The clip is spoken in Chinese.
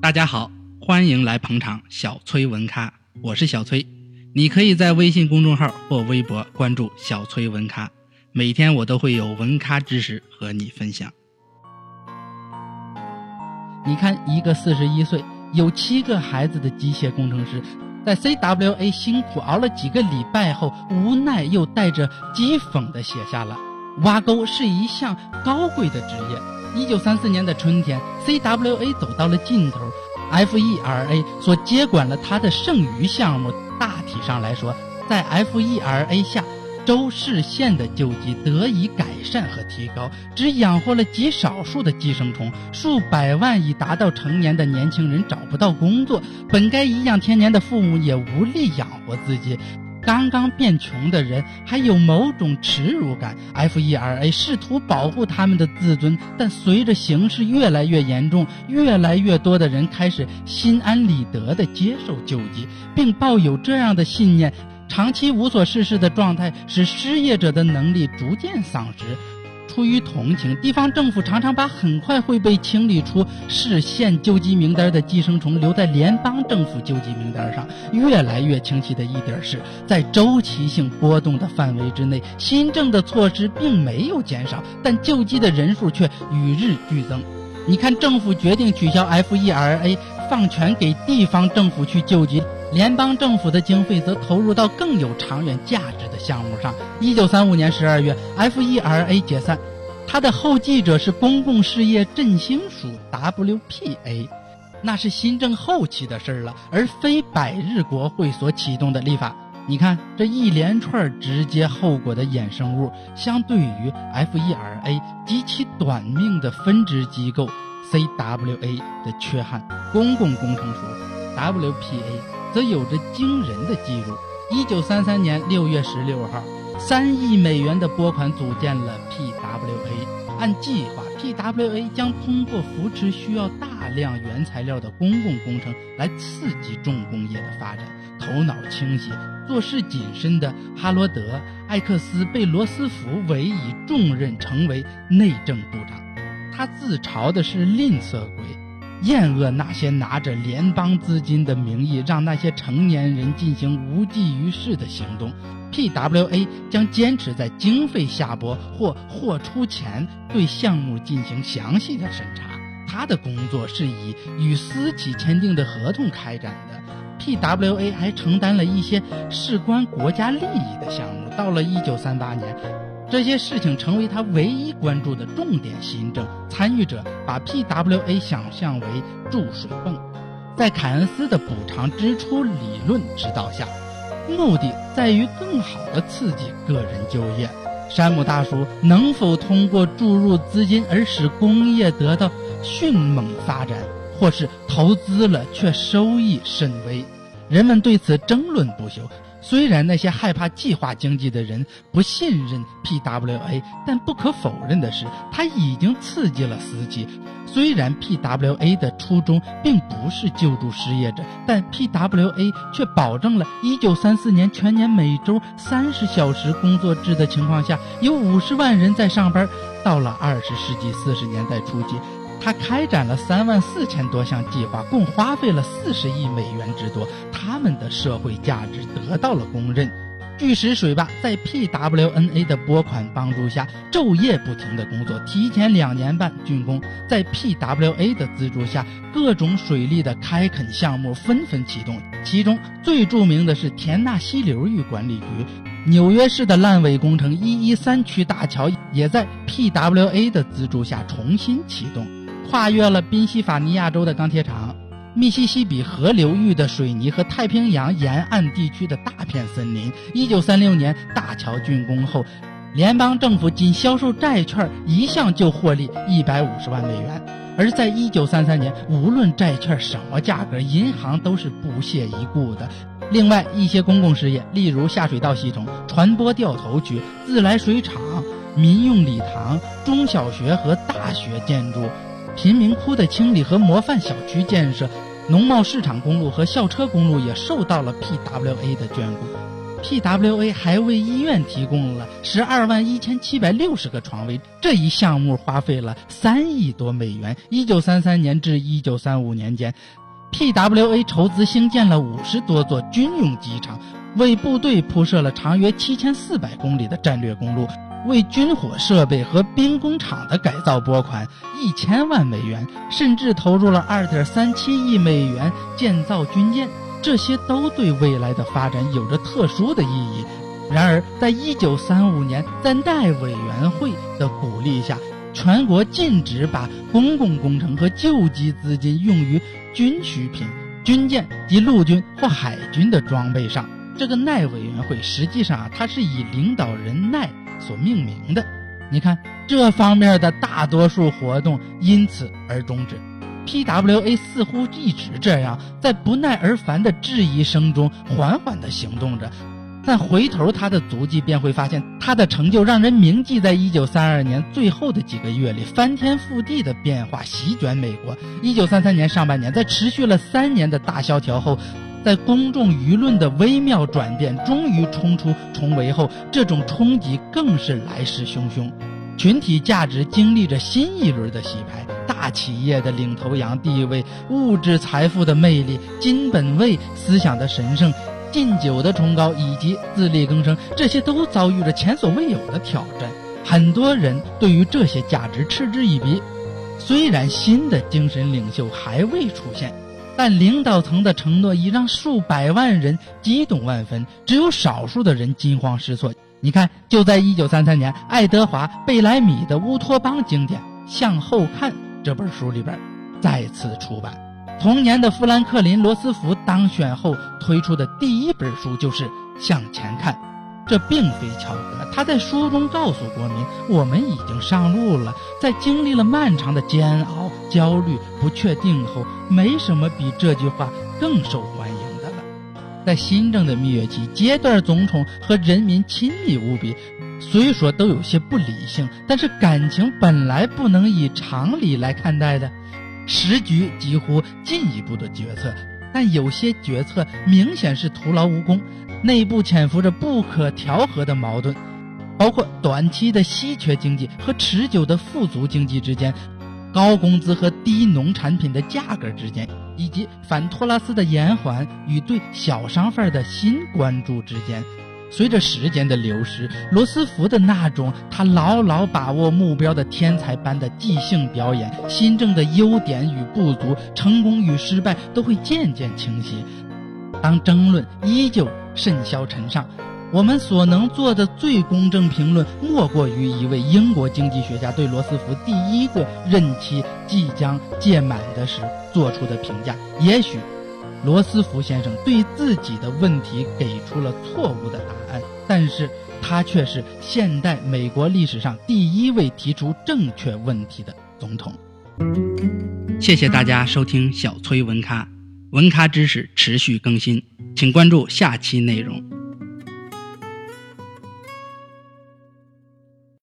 大家好，欢迎来捧场小崔文咖，我是小崔。你可以在微信公众号或微博关注小崔文咖，每天我都会有文咖知识和你分享。你看，一个四十一岁、有七个孩子的机械工程师，在 CWA 辛苦熬了几个礼拜后，无奈又带着讥讽的写下了：“挖沟是一项高贵的职业。”一九三四年的春天，CWA 走到了尽头，FERA 所接管了它的剩余项目。大体上来说，在 FERA 下，州市县的救济得以改善和提高，只养活了极少数的寄生虫，数百万已达到成年的年轻人找不到工作，本该颐养天年的父母也无力养活自己。刚刚变穷的人还有某种耻辱感，FERA 试图保护他们的自尊，但随着形势越来越严重，越来越多的人开始心安理得地接受救济，并抱有这样的信念：长期无所事事的状态使失业者的能力逐渐丧失。出于同情，地方政府常常把很快会被清理出市县救济名单的寄生虫留在联邦政府救济名单上。越来越清晰的一点是，在周期性波动的范围之内，新政的措施并没有减少，但救济的人数却与日俱增。你看，政府决定取消 FERA，放权给地方政府去救济。联邦政府的经费则投入到更有长远价值的项目上。一九三五年十二月，FERA 解散，它的后继者是公共事业振兴署 WPA，那是新政后期的事儿了，而非百日国会所启动的立法。你看这一连串直接后果的衍生物，相对于 FERA 极其短命的分支机构 CWA 的缺憾，公共工程署 WPA。则有着惊人的记录。一九三三年六月十六号，三亿美元的拨款组建了 PWA。按计划，PWA 将通过扶持需要大量原材料的公共工程来刺激重工业的发展。头脑清晰、做事谨慎的哈罗德·艾克斯被罗斯福委以重任，成为内政部长。他自嘲的是吝啬鬼。厌恶那些拿着联邦资金的名义让那些成年人进行无济于事的行动。PWA 将坚持在经费下拨或货出前对项目进行详细的审查。他的工作是以与私企签订的合同开展的。PWA 还承担了一些事关国家利益的项目。到了1938年。这些事情成为他唯一关注的重点新政。参与者把 PWA 想象为注水泵，在凯恩斯的补偿支出理论指导下，目的在于更好地刺激个人就业。山姆大叔能否通过注入资金而使工业得到迅猛发展，或是投资了却收益甚微？人们对此争论不休。虽然那些害怕计划经济的人不信任 PWA，但不可否认的是，它已经刺激了司机。虽然 PWA 的初衷并不是救助失业者，但 PWA 却保证了1934年全年每周30小时工作制的情况下，有50万人在上班。到了20世纪40年代初期。他开展了三万四千多项计划，共花费了四十亿美元之多。他们的社会价值得到了公认。巨石水坝在 PWNA 的拨款帮助下，昼夜不停的工作，提前两年半竣工。在 PWA 的资助下，各种水利的开垦项目纷纷启动。其中最著名的是田纳西流域管理局。纽约市的烂尾工程一一三区大桥也在 PWA 的资助下重新启动。跨越了宾夕法尼亚州的钢铁厂、密西西比河流域的水泥和太平洋沿岸地区的大片森林。一九三六年大桥竣工后，联邦政府仅销售债券一项就获利一百五十万美元。而在一九三三年，无论债券什么价格，银行都是不屑一顾的。另外一些公共事业，例如下水道系统、传播掉头区、自来水厂、民用礼堂、中小学和大学建筑。贫民窟的清理和模范小区建设，农贸市场公路和校车公路也受到了 PWA 的眷顾。PWA 还为医院提供了十二万一千七百六十个床位，这一项目花费了三亿多美元。一九三三年至一九三五年间，PWA 筹资兴建了五十多座军用机场，为部队铺设了长约七千四百公里的战略公路，为军火设备和兵工厂的改造拨款一千万美元，甚至投入了二点三七亿美元建造军舰。这些都对未来的发展有着特殊的意义。然而，在一九三五年，在奈委员会的鼓励下，全国禁止把公共工程和救济资金用于军需品、军舰及陆军或海军的装备上。这个奈委员会实际上啊它是以领导人奈所命名的。你看，这方面的大多数活动因此而终止。PWA 似乎一直这样，在不耐而烦的质疑声中缓缓地行动着，但回头他的足迹便会发现，他的成就让人铭记在1932年最后的几个月里，翻天覆地的变化席卷美国。1933年上半年，在持续了三年的大萧条后，在公众舆论的微妙转变终于冲出重围后，这种冲击更是来势汹汹。群体价值经历着新一轮的洗牌，大企业的领头羊地位、物质财富的魅力、金本位思想的神圣、禁酒的崇高以及自力更生，这些都遭遇着前所未有的挑战。很多人对于这些价值嗤之以鼻。虽然新的精神领袖还未出现，但领导层的承诺已让数百万人激动万分，只有少数的人惊慌失措。你看，就在一九三三年，爱德华·贝莱米的乌托邦经典《向后看》这本书里边再次出版。同年的富兰克林·罗斯福当选后推出的第一本书就是《向前看》，这并非巧合。他在书中告诉国民：“我们已经上路了，在经历了漫长的煎熬、焦虑、不确定后，没什么比这句话更受欢迎的了。”在新政的蜜月期，阶段总统和人民亲密无比，虽说都有些不理性，但是感情本来不能以常理来看待的。时局几乎进一步的决策，但有些决策明显是徒劳无功，内部潜伏着不可调和的矛盾，包括短期的稀缺经济和持久的富足经济之间。高工资和低农产品的价格之间，以及反托拉斯的延缓与对小商贩的新关注之间，随着时间的流失，罗斯福的那种他牢牢把握目标的天才般的即兴表演，新政的优点与不足，成功与失败都会渐渐清晰。当争论依旧甚嚣尘上。我们所能做的最公正评论，莫过于一位英国经济学家对罗斯福第一个任期即将届满的时做出的评价。也许，罗斯福先生对自己的问题给出了错误的答案，但是他却是现代美国历史上第一位提出正确问题的总统。谢谢大家收听小崔文咖，文咖知识持续更新，请关注下期内容。